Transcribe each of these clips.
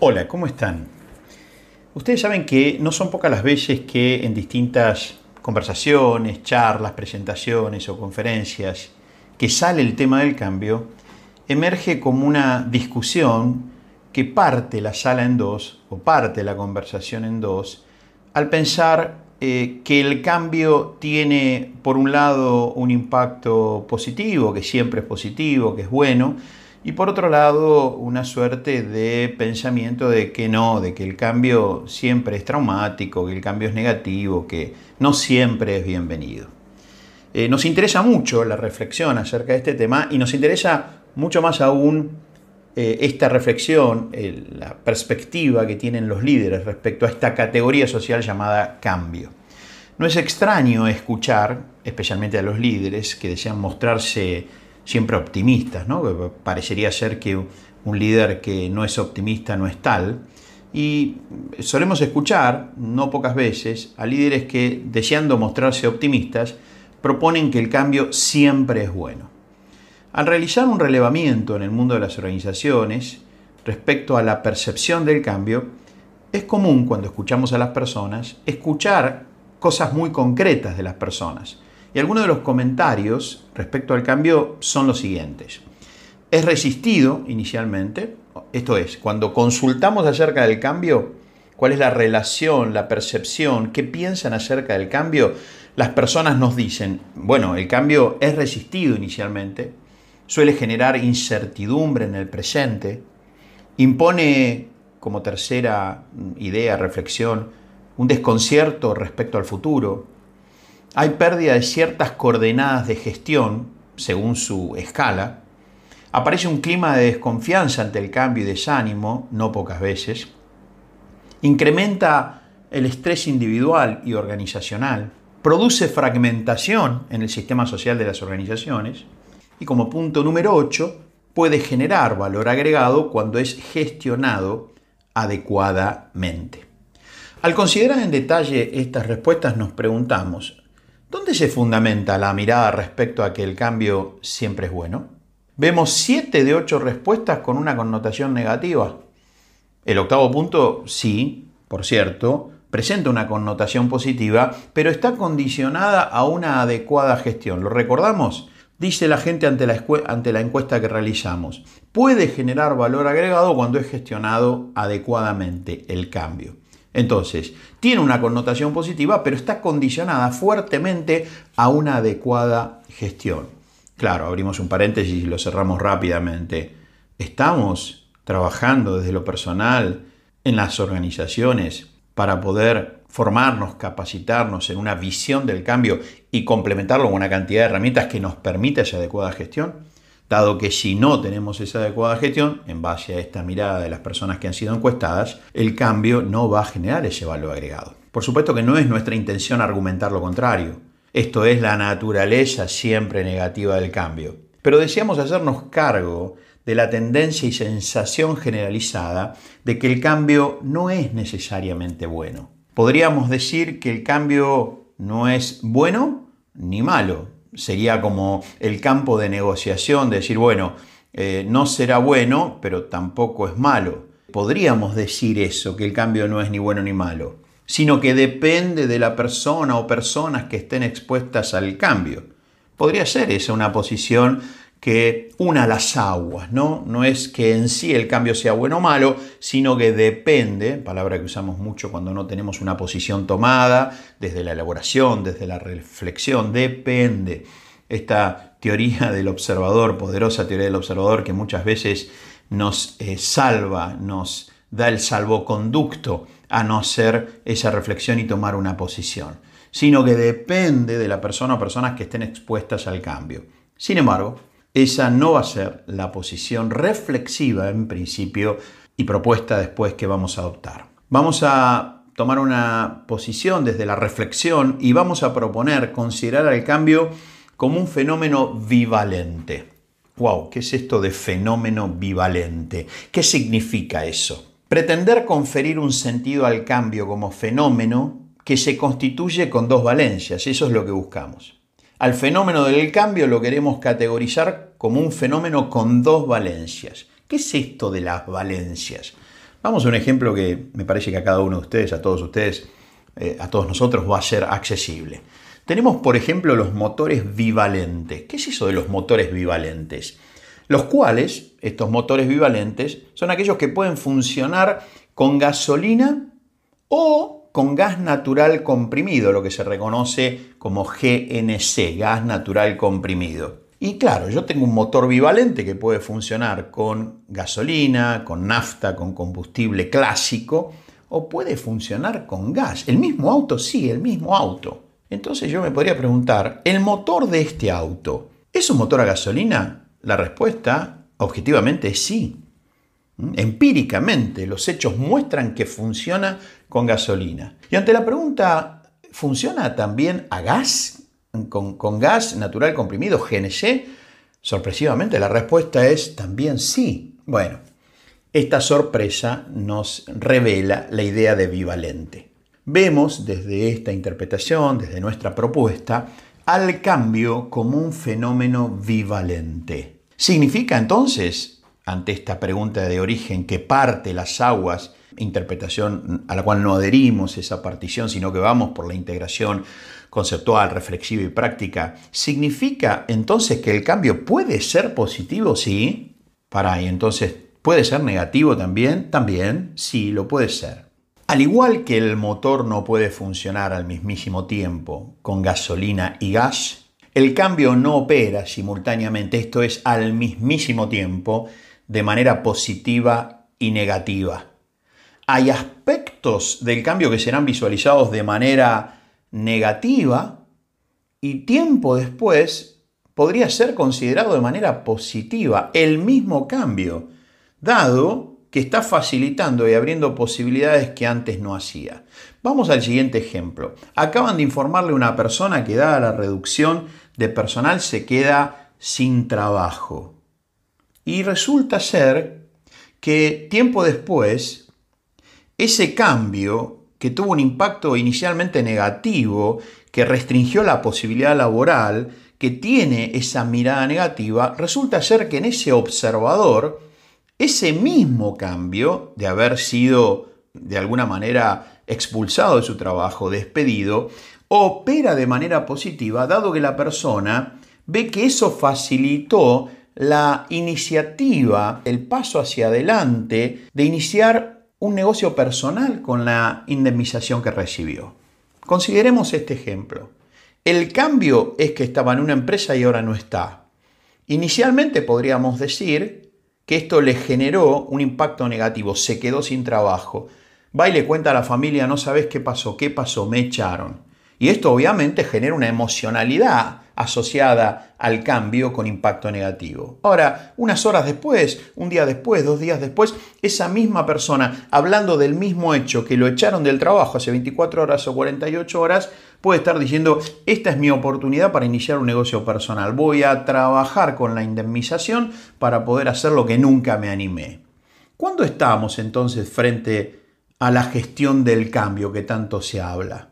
Hola, ¿cómo están? Ustedes saben que no son pocas las veces que en distintas conversaciones, charlas, presentaciones o conferencias que sale el tema del cambio, emerge como una discusión que parte la sala en dos o parte la conversación en dos al pensar eh, que el cambio tiene por un lado un impacto positivo, que siempre es positivo, que es bueno, y por otro lado una suerte de pensamiento de que no, de que el cambio siempre es traumático, que el cambio es negativo, que no siempre es bienvenido. Eh, nos interesa mucho la reflexión acerca de este tema y nos interesa mucho más aún eh, esta reflexión, la perspectiva que tienen los líderes respecto a esta categoría social llamada cambio. No es extraño escuchar, especialmente a los líderes que desean mostrarse siempre optimistas, ¿no? Parecería ser que un líder que no es optimista no es tal. Y solemos escuchar, no pocas veces, a líderes que, deseando mostrarse optimistas, proponen que el cambio siempre es bueno. Al realizar un relevamiento en el mundo de las organizaciones respecto a la percepción del cambio, es común cuando escuchamos a las personas escuchar cosas muy concretas de las personas y algunos de los comentarios respecto al cambio son los siguientes. Es resistido inicialmente, esto es, cuando consultamos acerca del cambio, cuál es la relación, la percepción, qué piensan acerca del cambio, las personas nos dicen, bueno, el cambio es resistido inicialmente, suele generar incertidumbre en el presente, impone como tercera idea, reflexión, un desconcierto respecto al futuro, hay pérdida de ciertas coordenadas de gestión, según su escala, aparece un clima de desconfianza ante el cambio y desánimo, no pocas veces, incrementa el estrés individual y organizacional, produce fragmentación en el sistema social de las organizaciones. Y como punto número 8, puede generar valor agregado cuando es gestionado adecuadamente. Al considerar en detalle estas respuestas nos preguntamos, ¿Dónde se fundamenta la mirada respecto a que el cambio siempre es bueno? Vemos 7 de 8 respuestas con una connotación negativa. El octavo punto, sí, por cierto, presenta una connotación positiva, pero está condicionada a una adecuada gestión. ¿Lo recordamos? Dice la gente ante la, ante la encuesta que realizamos. Puede generar valor agregado cuando es gestionado adecuadamente el cambio. Entonces, tiene una connotación positiva, pero está condicionada fuertemente a una adecuada gestión. Claro, abrimos un paréntesis y lo cerramos rápidamente. Estamos trabajando desde lo personal en las organizaciones para poder formarnos, capacitarnos en una visión del cambio y complementarlo con una cantidad de herramientas que nos permita esa adecuada gestión dado que si no tenemos esa adecuada gestión, en base a esta mirada de las personas que han sido encuestadas, el cambio no va a generar ese valor agregado. Por supuesto que no es nuestra intención argumentar lo contrario. Esto es la naturaleza siempre negativa del cambio. Pero deseamos hacernos cargo de la tendencia y sensación generalizada de que el cambio no es necesariamente bueno. Podríamos decir que el cambio no es bueno ni malo, sería como el campo de negociación, de decir, bueno, eh, no será bueno, pero tampoco es malo. Podríamos decir eso, que el cambio no es ni bueno ni malo, sino que depende de la persona o personas que estén expuestas al cambio. Podría ser esa una posición que una las aguas, ¿no? No es que en sí el cambio sea bueno o malo, sino que depende, palabra que usamos mucho cuando no tenemos una posición tomada, desde la elaboración, desde la reflexión, depende. Esta teoría del observador, poderosa teoría del observador que muchas veces nos eh, salva, nos da el salvoconducto a no hacer esa reflexión y tomar una posición, sino que depende de la persona o personas que estén expuestas al cambio. Sin embargo, esa no va a ser la posición reflexiva en principio y propuesta después que vamos a adoptar. Vamos a tomar una posición desde la reflexión y vamos a proponer considerar el cambio como un fenómeno bivalente. Wow, ¿qué es esto de fenómeno bivalente? ¿Qué significa eso? Pretender conferir un sentido al cambio como fenómeno que se constituye con dos valencias, eso es lo que buscamos. Al fenómeno del cambio lo queremos categorizar como un fenómeno con dos valencias. ¿Qué es esto de las valencias? Vamos a un ejemplo que me parece que a cada uno de ustedes, a todos ustedes, eh, a todos nosotros va a ser accesible. Tenemos, por ejemplo, los motores bivalentes. ¿Qué es eso de los motores bivalentes? Los cuales, estos motores bivalentes, son aquellos que pueden funcionar con gasolina o con gas natural comprimido, lo que se reconoce como GNC, gas natural comprimido. Y claro, yo tengo un motor bivalente que puede funcionar con gasolina, con nafta, con combustible clásico, o puede funcionar con gas. El mismo auto, sí, el mismo auto. Entonces yo me podría preguntar, ¿el motor de este auto es un motor a gasolina? La respuesta, objetivamente, es sí. ¿Mm? Empíricamente, los hechos muestran que funciona con gasolina. Y ante la pregunta, ¿funciona también a gas? Con, gas natural comprimido, GNC? Sorpresivamente, la respuesta es también sí. Bueno, esta sorpresa nos revela la idea de bivalente. Vemos desde esta interpretación, desde nuestra propuesta, al cambio como un fenómeno bivalente. ¿Significa entonces, ante esta pregunta de origen que parte las aguas, interpretación a la cual no adherimos esa partición, sino que vamos por la integración conceptual, reflexiva y práctica, ¿significa entonces que el cambio puede ser positivo? Sí. Para ahí, entonces, ¿puede ser negativo también? También, sí, lo puede ser. Al igual que el motor no puede funcionar al mismísimo tiempo con gasolina y gas, el cambio no opera simultáneamente, esto es al mismísimo tiempo, de manera positiva y negativa. Hay aspectos del cambio que serán visualizados de manera negativa y tiempo después podría ser considerado de manera positiva el mismo cambio, dado que está facilitando y abriendo posibilidades que antes no hacía. Vamos al siguiente ejemplo. Acaban de informarle una persona que dada la reducción de personal se queda sin trabajo. Y resulta ser que tiempo después, ese cambio que tuvo un impacto inicialmente negativo, que restringió la posibilidad laboral, que tiene esa mirada negativa, resulta ser que en ese observador, ese mismo cambio de haber sido de alguna manera expulsado de su trabajo, despedido, opera de manera positiva, dado que la persona ve que eso facilitó la iniciativa, el paso hacia adelante de iniciar un negocio personal con la indemnización que recibió. Consideremos este ejemplo. El cambio es que estaba en una empresa y ahora no está. Inicialmente podríamos decir que esto le generó un impacto negativo, se quedó sin trabajo. Va y le cuenta a la familia, no sabes qué pasó, qué pasó, me echaron. Y esto obviamente genera una emocionalidad asociada al cambio con impacto negativo. Ahora, unas horas después, un día después, dos días después, esa misma persona, hablando del mismo hecho que lo echaron del trabajo hace 24 horas o 48 horas, puede estar diciendo, esta es mi oportunidad para iniciar un negocio personal, voy a trabajar con la indemnización para poder hacer lo que nunca me animé. ¿Cuándo estamos entonces frente a la gestión del cambio que tanto se habla?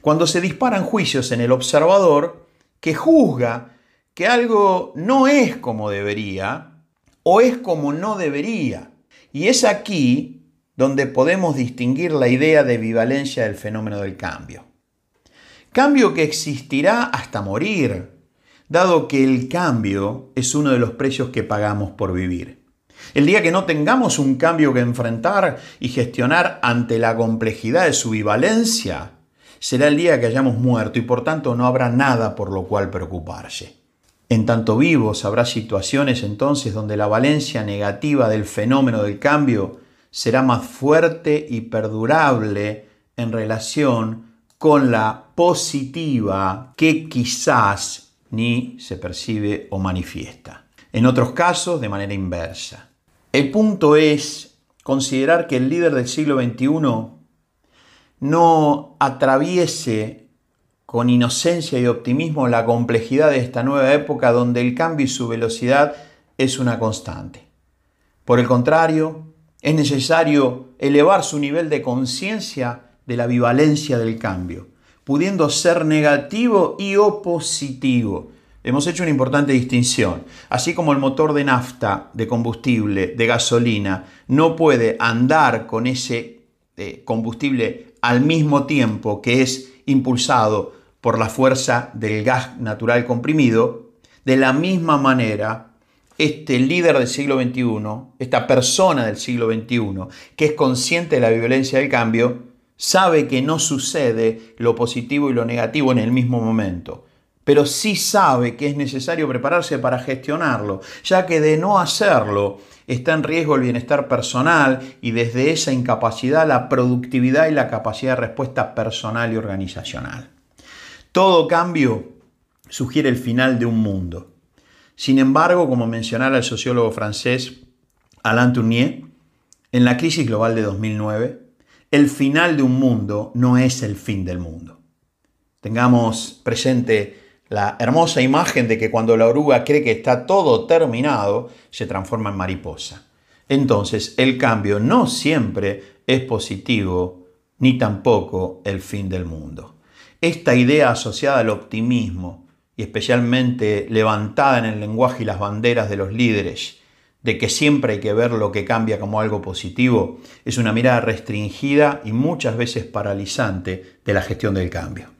Cuando se disparan juicios en el observador, que juzga que algo no es como debería o es como no debería. Y es aquí donde podemos distinguir la idea de bivalencia del fenómeno del cambio. Cambio que existirá hasta morir, dado que el cambio es uno de los precios que pagamos por vivir. El día que no tengamos un cambio que enfrentar y gestionar ante la complejidad de su bivalencia, será el día que hayamos muerto y por tanto no habrá nada por lo cual preocuparse. En tanto vivos habrá situaciones entonces donde la valencia negativa del fenómeno del cambio será más fuerte y perdurable en relación con la positiva que quizás ni se percibe o manifiesta. En otros casos, de manera inversa. El punto es considerar que el líder del siglo XXI no atraviese con inocencia y optimismo la complejidad de esta nueva época donde el cambio y su velocidad es una constante. Por el contrario, es necesario elevar su nivel de conciencia de la bivalencia del cambio, pudiendo ser negativo y o positivo, hemos hecho una importante distinción. Así como el motor de nafta, de combustible, de gasolina, no puede andar con ese eh, combustible al mismo tiempo que es impulsado por la fuerza del gas natural comprimido, de la misma manera, este líder del siglo XXI, esta persona del siglo XXI, que es consciente de la violencia del cambio, sabe que no sucede lo positivo y lo negativo en el mismo momento, pero sí sabe que es necesario prepararse para gestionarlo, ya que de no hacerlo está en riesgo el bienestar personal y desde esa incapacidad la productividad y la capacidad de respuesta personal y organizacional. Todo cambio sugiere el final de un mundo. Sin embargo, como mencionara el sociólogo francés Alain Tournier, en la crisis global de 2009, el final de un mundo no es el fin del mundo. Tengamos presente la hermosa imagen de que cuando la oruga cree que está todo terminado, se transforma en mariposa. Entonces, el cambio no siempre es positivo, ni tampoco el fin del mundo. Esta idea asociada al optimismo, y especialmente levantada en el lenguaje y las banderas de los líderes, de que siempre hay que ver lo que cambia como algo positivo, es una mirada restringida y muchas veces paralizante de la gestión del cambio.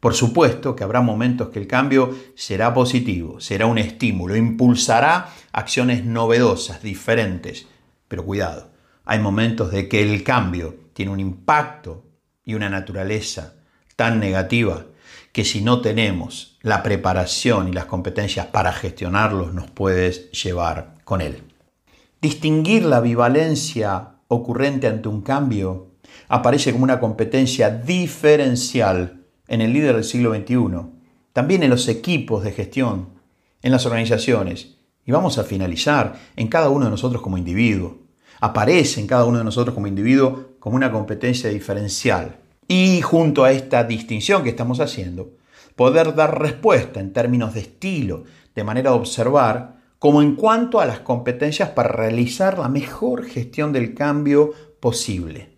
Por supuesto que habrá momentos que el cambio será positivo, será un estímulo, impulsará acciones novedosas, diferentes, pero cuidado, hay momentos de que el cambio tiene un impacto y una naturaleza tan negativa que si no tenemos la preparación y las competencias para gestionarlos nos puedes llevar con él. Distinguir la ambivalencia ocurrente ante un cambio aparece como una competencia diferencial en el líder del siglo XXI, también en los equipos de gestión, en las organizaciones, y vamos a finalizar en cada uno de nosotros como individuo. Aparece en cada uno de nosotros como individuo como una competencia diferencial y junto a esta distinción que estamos haciendo, poder dar respuesta en términos de estilo, de manera de observar, como en cuanto a las competencias para realizar la mejor gestión del cambio posible.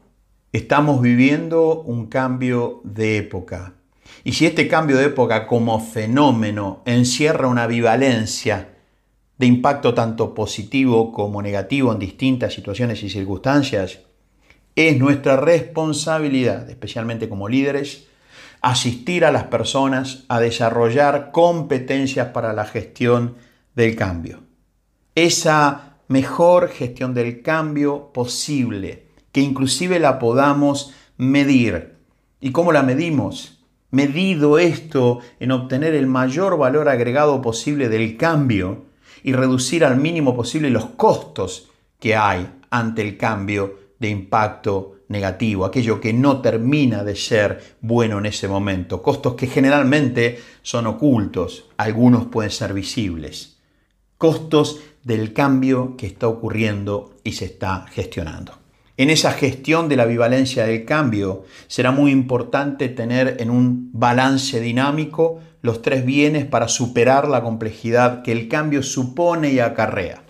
Estamos viviendo un cambio de época. Y si este cambio de época como fenómeno encierra una ambivalencia de impacto tanto positivo como negativo en distintas situaciones y circunstancias, es nuestra responsabilidad, especialmente como líderes, asistir a las personas a desarrollar competencias para la gestión del cambio. Esa mejor gestión del cambio posible, que inclusive la podamos medir. ¿Y cómo la medimos? Medido esto en obtener el mayor valor agregado posible del cambio y reducir al mínimo posible los costos que hay ante el cambio de impacto negativo, aquello que no termina de ser bueno en ese momento, costos que generalmente son ocultos, algunos pueden ser visibles, costos del cambio que está ocurriendo y se está gestionando. En esa gestión de la bivalencia del cambio será muy importante tener en un balance dinámico los tres bienes para superar la complejidad que el cambio supone y acarrea.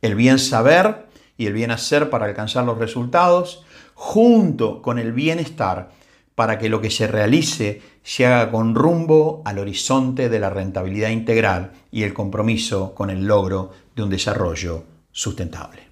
El bien saber, y el bien hacer para alcanzar los resultados, junto con el bienestar para que lo que se realice se haga con rumbo al horizonte de la rentabilidad integral y el compromiso con el logro de un desarrollo sustentable.